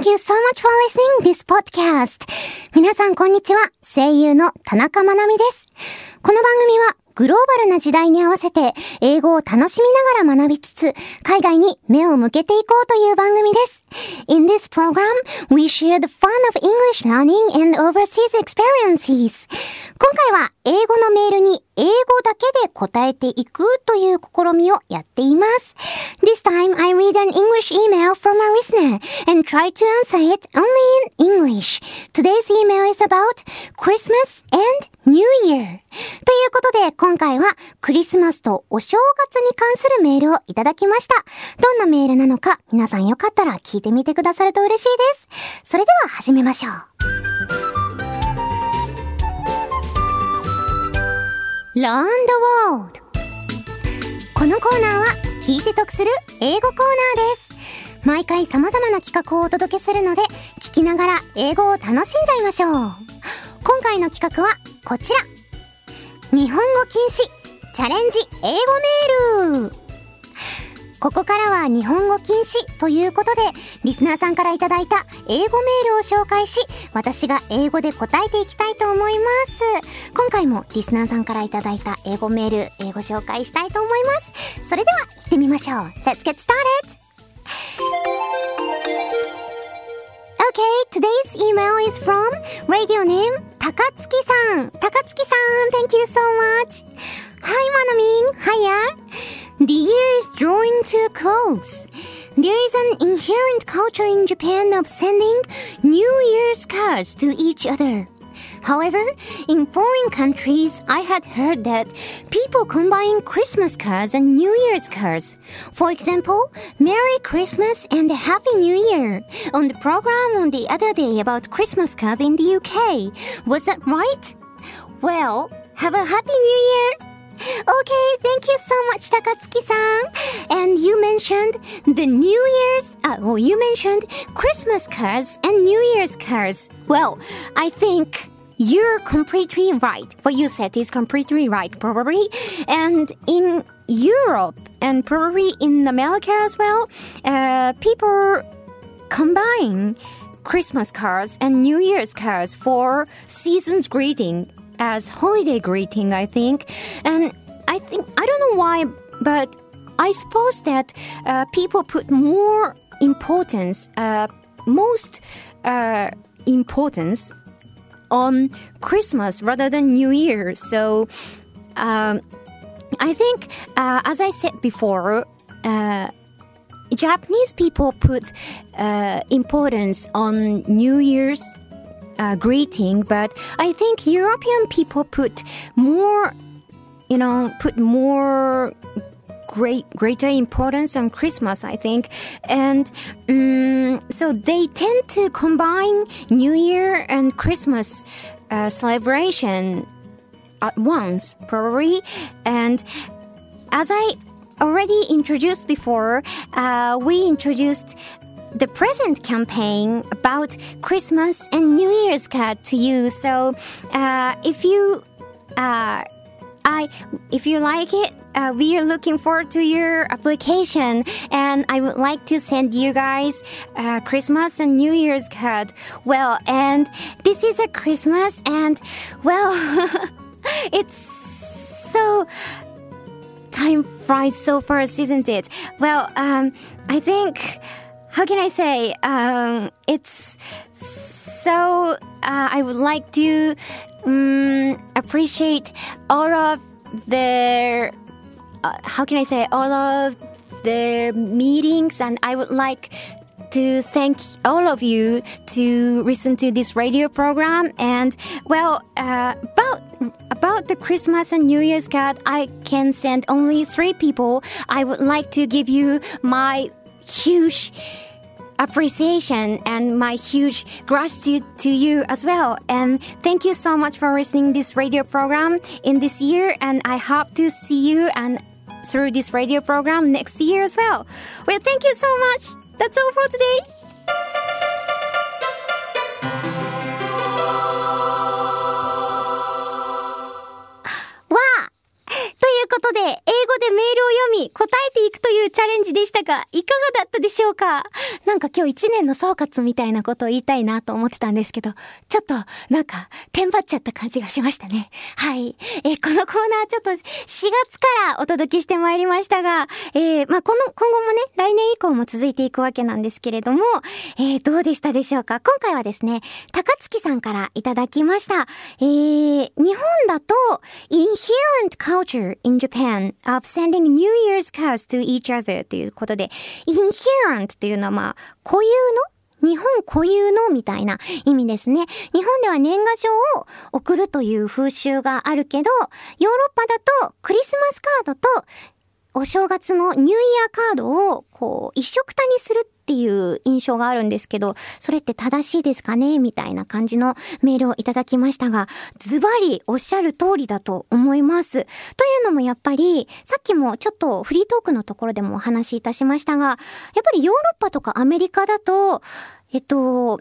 Thank you so much for listening this podcast. 皆さんこんにちは。声優の田中まなみです。この番組はグローバルな時代に合わせて英語を楽しみながら学びつつ、海外に目を向けていこうという番組です。In this program, we share the fun of English learning and overseas experiences. 今回は英語のメールに英語だけで答えていくという試みをやっています。This time I read an English email from a listener and try to answer it only in English. Today's email is about Christmas and New Year. ということで、今回はクリスマスとお正月に関するメールをいただきました。どんなメールなのか、皆さんよかったら聞いてみてくださると嬉しいです。それでは始めましょう。Learn the World このコーナーは聞いて得する英語コーナーです。毎回様々な企画をお届けするので、聞きながら英語を楽しんじゃいましょう。今回の企画はこちら。日本語禁止チャレンジ英語メールここからは日本語禁止ということで、リスナーさんからいただいた英語メールを紹介し、私が英語で答えていきたいと思います。今回もリスナーさんからいただいた英語メール、英語紹介したいと思います。それでは行ってみましょう。Let's get started! Okay, today's email is from radio name 高月さん。高月さん、thank you so much. Hi, Manamin. Hiya. The year is drawing to a close. There is an inherent culture in Japan of sending New Year's cards to each other. However, in foreign countries, I had heard that people combine Christmas cards and New Year's cards. For example, Merry Christmas and Happy New Year on the program on the other day about Christmas cards in the UK. Was that right? Well, have a Happy New Year! Okay, thank you so much, Takatsuki-san. And you mentioned the New Year's, uh, well, you mentioned Christmas cards and New Year's cards. Well, I think you're completely right. What you said is completely right, probably. And in Europe and probably in America as well, uh, people combine Christmas cards and New Year's cards for season's greeting as holiday greeting, I think. And I think, I don't know why, but I suppose that uh, people put more importance, uh, most uh, importance on Christmas rather than New Year. So um, I think, uh, as I said before, uh, Japanese people put uh, importance on New Year's uh, greeting, but I think European people put more, you know, put more great greater importance on Christmas, I think, and um, so they tend to combine New Year and Christmas uh, celebration at once, probably. And as I already introduced before, uh, we introduced the present campaign about Christmas and New Year's card to you. So, uh, if you, uh, I, if you like it, uh, we are looking forward to your application and I would like to send you guys uh, Christmas and New Year's card. Well, and this is a Christmas and well, it's so time flies so fast, isn't it? Well, um, I think how can I say? Um, it's so. Uh, I would like to um, appreciate all of their uh, how can I say all of their meetings, and I would like to thank all of you to listen to this radio program. And well, uh, about about the Christmas and New Year's card, I can send only three people. I would like to give you my huge appreciation and my huge gratitude to you as well. And thank you so much for listening this radio program in this year. And I hope to see you and through this radio program next year as well. Well, thank you so much. That's all for today. わあということで、英語でメールを 答えていくというチャレンジでしたが、いかがだったでしょうか？なんか今日一年の総括みたいなことを言いたいなと思ってたんですけど、ちょっとなんか、テンパっちゃった感じがしましたね。はい。えー、このコーナーちょっと4月からお届けしてまいりましたが、えー、まあ、この、今後もね、来年以降も続いていくわけなんですけれども、えー、どうでしたでしょうか？今回はですね、高月さんからいただきました。えー、日本だと、inherent culture in Japan of sending New Year Year's cards to each other ということで、inherent というのはまあ、固有の日本固有のみたいな意味ですね。日本では年賀状を送るという風習があるけど、ヨーロッパだとクリスマスカードとお正月のニューイヤーカードをこう一色たにするってていう印象があるんですけど、それって正しいですかね？みたいな感じのメールをいただきましたが、ズバリおっしゃる通りだと思います。というのもやっぱり、さっきもちょっとフリートークのところでもお話しいたしましたが、やっぱりヨーロッパとかアメリカだと、えっと、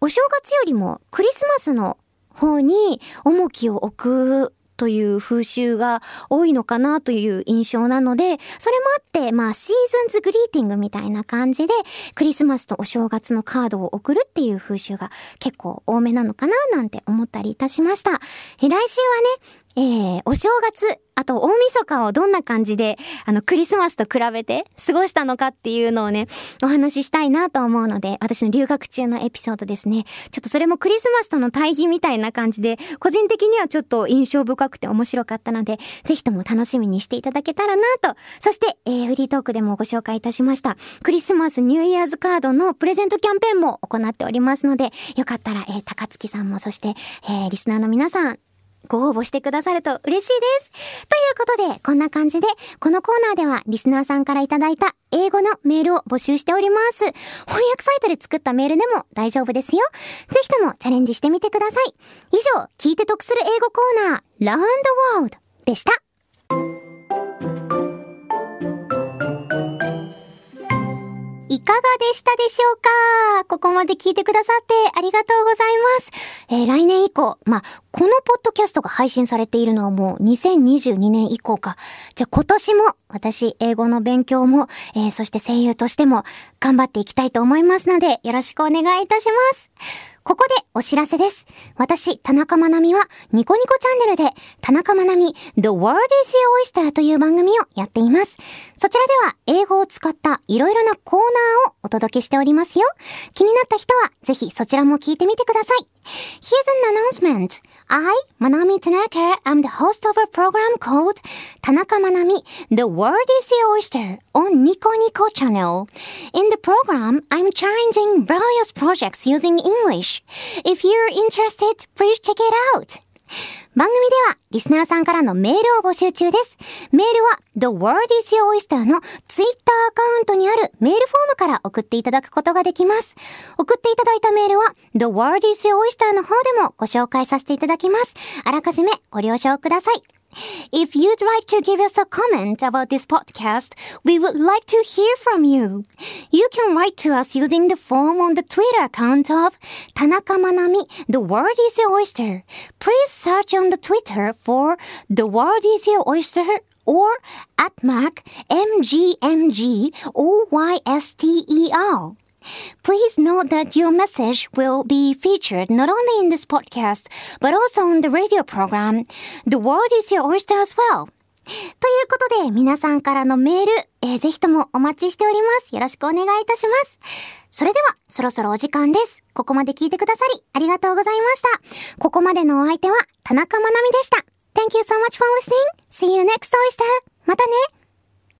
お正月よりもクリスマスの方に重きを置くという風習が多いのかなという印象なので、それもあって、まあ、シーズンズグリーティングみたいな感じで、クリスマスとお正月のカードを送るっていう風習が結構多めなのかななんて思ったりいたしました。え来週はね、えー、お正月、あと大晦日をどんな感じで、あの、クリスマスと比べて過ごしたのかっていうのをね、お話ししたいなと思うので、私の留学中のエピソードですね。ちょっとそれもクリスマスとの対比みたいな感じで、個人的にはちょっと印象深くて面白かったので、ぜひとも楽しみにしていただけたらなと。そして、えー、フリートークでもご紹介いたしました、クリスマスニューイヤーズカードのプレゼントキャンペーンも行っておりますので、よかったら、えー、高月さんも、そして、えー、リスナーの皆さん、ご応募してくださると嬉しいです。ということで、こんな感じで、このコーナーではリスナーさんからいただいた英語のメールを募集しております。翻訳サイトで作ったメールでも大丈夫ですよ。ぜひともチャレンジしてみてください。以上、聞いて得する英語コーナー、ラウンドワールドでした。がでしたでしょうか？ここまで聞いてくださってありがとうございます。えー、来年以降、まあ、このポッドキャストが配信されているのはもう2022年以降か。じゃあ今年も私、英語の勉強も、えー、そして声優としても頑張っていきたいと思いますので、よろしくお願いいたします。ここでお知らせです。私、田中まなみは、ニコニコチャンネルで、田中まなみ、The World is Your Oyster という番組をやっています。そちらでは、英語を使ったいろいろなコーナーをお届けしておりますよ。気になった人は、ぜひそちらも聞いてみてください。Here's an announcement. I, Manami Tanaka, am the host of a program called Tanaka Manami, The World is Your Oyster on Nico Nico channel. In the program, I'm challenging various projects using English. If you're interested, please check it out. 番組では、リスナーさんからのメールを募集中です。メールは、The World is Your Oyster のツイッターアカウントにあるメールフォームから送っていただくことができます。送っていただいたメールは、The World is Your Oyster の方でもご紹介させていただきます。あらかじめご了承ください。If you'd like to give us a comment about this podcast, we would like to hear from you. You can write to us using the form on the Twitter account of Tanaka Manami, The World is Your Oyster. Please search on the Twitter for The World is Your Oyster or at Mac MGMG OYSTER. Please note that your message will be featured not only in this podcast, but also on the radio program. The world is your oyster as well. ということで、皆さんからのメール、えー、ぜひともお待ちしております。よろしくお願いいたします。それでは、そろそろお時間です。ここまで聞いてくださり、ありがとうございました。ここまでのお相手は、田中まなみでした。Thank you so much for listening. See you next oyster. またね。